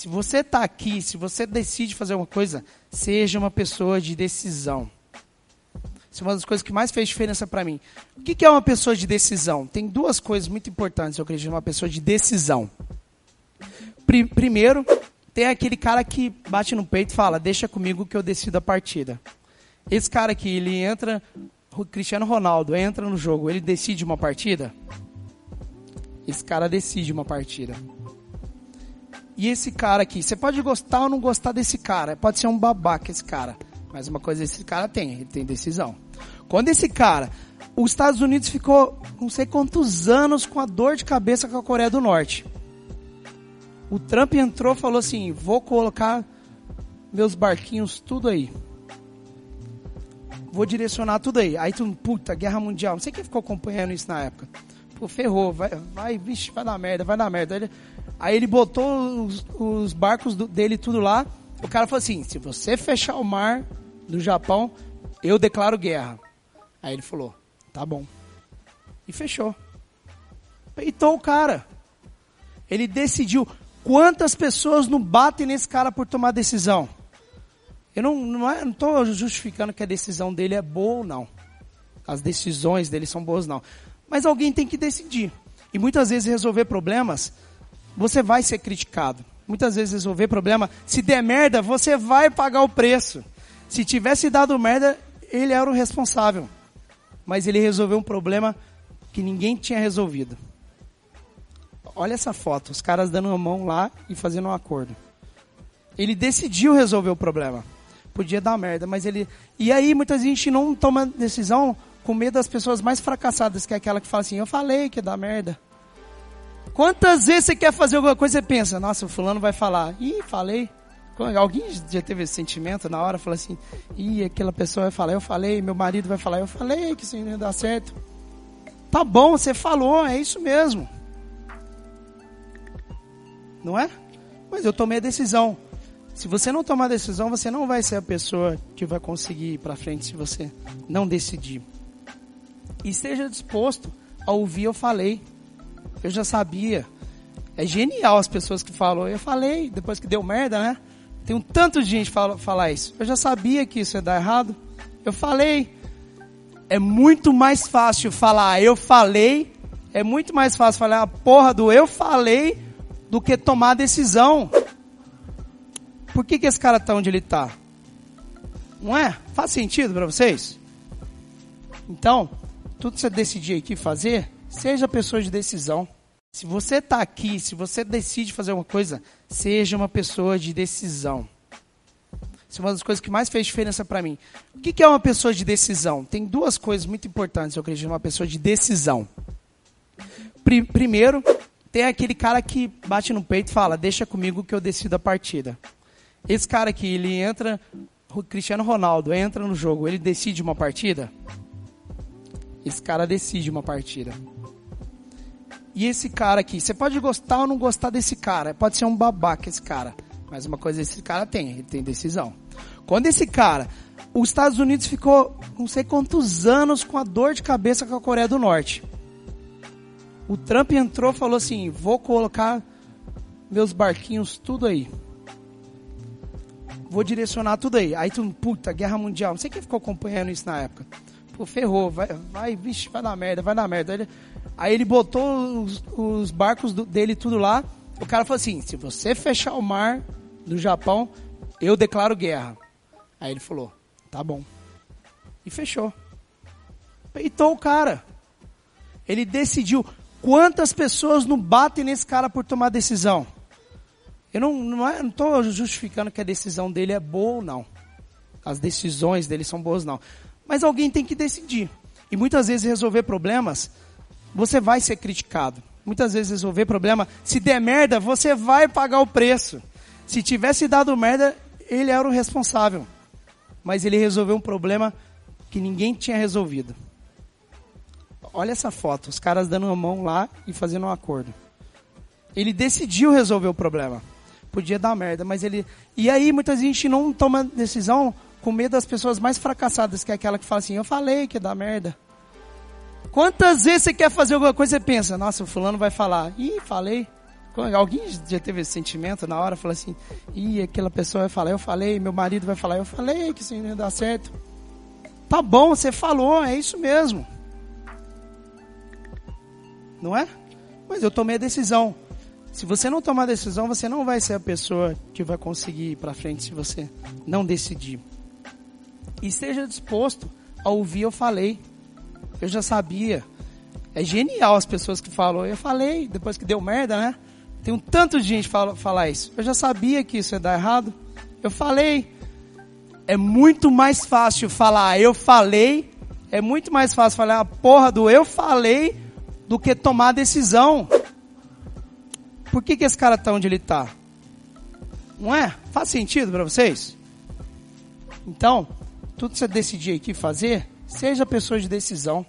Se você está aqui, se você decide fazer alguma coisa, seja uma pessoa de decisão. Isso é uma das coisas que mais fez diferença para mim. O que é uma pessoa de decisão? Tem duas coisas muito importantes, eu acredito, uma pessoa de decisão. Primeiro, tem aquele cara que bate no peito e fala: Deixa comigo que eu decido a partida. Esse cara aqui, ele entra, o Cristiano Ronaldo entra no jogo, ele decide uma partida? Esse cara decide uma partida. E esse cara aqui, você pode gostar ou não gostar desse cara, pode ser um babaca esse cara, mas uma coisa esse cara tem, ele tem decisão. Quando esse cara, os Estados Unidos ficou não sei quantos anos com a dor de cabeça com a Coreia do Norte. O Trump entrou falou assim: vou colocar meus barquinhos tudo aí. Vou direcionar tudo aí. Aí tu, puta, guerra mundial. Não sei quem ficou acompanhando isso na época. Pô, ferrou, vai, vai, vixe, vai dar merda, vai dar merda. Aí ele, aí ele botou os, os barcos do, dele tudo lá. O cara falou assim: se você fechar o mar do Japão, eu declaro guerra. Aí ele falou: tá bom. E fechou. Peitou o cara. Ele decidiu. Quantas pessoas não batem nesse cara por tomar decisão? Eu não estou não é, justificando que a decisão dele é boa ou não. As decisões dele são boas não. Mas alguém tem que decidir. E muitas vezes resolver problemas, você vai ser criticado. Muitas vezes resolver problema, se der merda, você vai pagar o preço. Se tivesse dado merda, ele era o responsável. Mas ele resolveu um problema que ninguém tinha resolvido. Olha essa foto, os caras dando a mão lá e fazendo um acordo. Ele decidiu resolver o problema. Podia dar merda, mas ele. E aí muita gente não toma decisão com medo das pessoas mais fracassadas, que é aquela que fala assim: Eu falei que dar merda. Quantas vezes você quer fazer alguma coisa e pensa: Nossa, o fulano vai falar. Ih, falei. Alguém já teve esse sentimento na hora? Fala assim: Ih, aquela pessoa vai falar, eu falei. Meu marido vai falar, eu falei que isso não ia dar certo. Tá bom, você falou, é isso mesmo não é? Mas eu tomei a decisão. Se você não tomar a decisão, você não vai ser a pessoa que vai conseguir ir para frente se você não decidir. E esteja disposto a ouvir eu falei. Eu já sabia. É genial as pessoas que falam, eu falei, depois que deu merda, né? Tem um tanto de gente fala, falar isso. Eu já sabia que isso ia dar errado. Eu falei. É muito mais fácil falar eu falei. É muito mais fácil falar a porra do eu falei do que tomar decisão. Por que, que esse cara está onde ele está? Não é? Faz sentido para vocês? Então, tudo que você decidir aqui fazer, seja pessoa de decisão. Se você está aqui, se você decide fazer alguma coisa, seja uma pessoa de decisão. Isso é uma das coisas que mais fez diferença para mim. O que é uma pessoa de decisão? Tem duas coisas muito importantes, eu acredito, uma pessoa de decisão. Primeiro, tem aquele cara que bate no peito e fala: Deixa comigo que eu decido a partida. Esse cara aqui, ele entra. O Cristiano Ronaldo entra no jogo, ele decide uma partida? Esse cara decide uma partida. E esse cara aqui, você pode gostar ou não gostar desse cara, pode ser um babaca esse cara, mas uma coisa esse cara tem, ele tem decisão. Quando esse cara, os Estados Unidos ficou não sei quantos anos com a dor de cabeça com a Coreia do Norte. O Trump entrou falou assim: vou colocar meus barquinhos tudo aí. Vou direcionar tudo aí. Aí tu, puta, guerra mundial. Não sei quem ficou acompanhando isso na época. Pô, ferrou, vai, vai, vixe, vai dar merda, vai dar merda. Aí ele, aí ele botou os, os barcos do, dele tudo lá. O cara falou assim: se você fechar o mar do Japão, eu declaro guerra. Aí ele falou: tá bom. E fechou. Peitou o cara. Ele decidiu. Quantas pessoas não batem nesse cara por tomar decisão? Eu não estou é, justificando que a decisão dele é boa ou não. As decisões dele são boas não. Mas alguém tem que decidir. E muitas vezes resolver problemas, você vai ser criticado. Muitas vezes resolver problema, se der merda, você vai pagar o preço. Se tivesse dado merda, ele era o responsável. Mas ele resolveu um problema que ninguém tinha resolvido. Olha essa foto, os caras dando a mão lá e fazendo um acordo. Ele decidiu resolver o problema. Podia dar merda, mas ele. E aí muita gente não toma decisão com medo das pessoas mais fracassadas, que é aquela que fala assim: Eu falei que dar merda. Quantas vezes você quer fazer alguma coisa e pensa: Nossa, o fulano vai falar. Ih, falei. Alguém já teve esse sentimento na hora? Fala assim, ih, aquela pessoa vai falar, eu falei, meu marido vai falar, eu falei que isso não ia dar certo. Tá bom, você falou, é isso mesmo. Não é? Mas eu tomei a decisão. Se você não tomar decisão, você não vai ser a pessoa que vai conseguir ir para frente se você não decidir. E esteja disposto a ouvir eu falei. Eu já sabia. É genial as pessoas que falam, eu falei, depois que deu merda, né? Tem um tanto de gente fala, falar isso. Eu já sabia que isso ia dar errado. Eu falei. É muito mais fácil falar eu falei. É muito mais fácil falar a porra do eu falei do que tomar a decisão. Por que, que esse cara tá onde ele tá? Não é? Faz sentido para vocês? Então, tudo que você decidir aqui fazer, seja pessoa de decisão.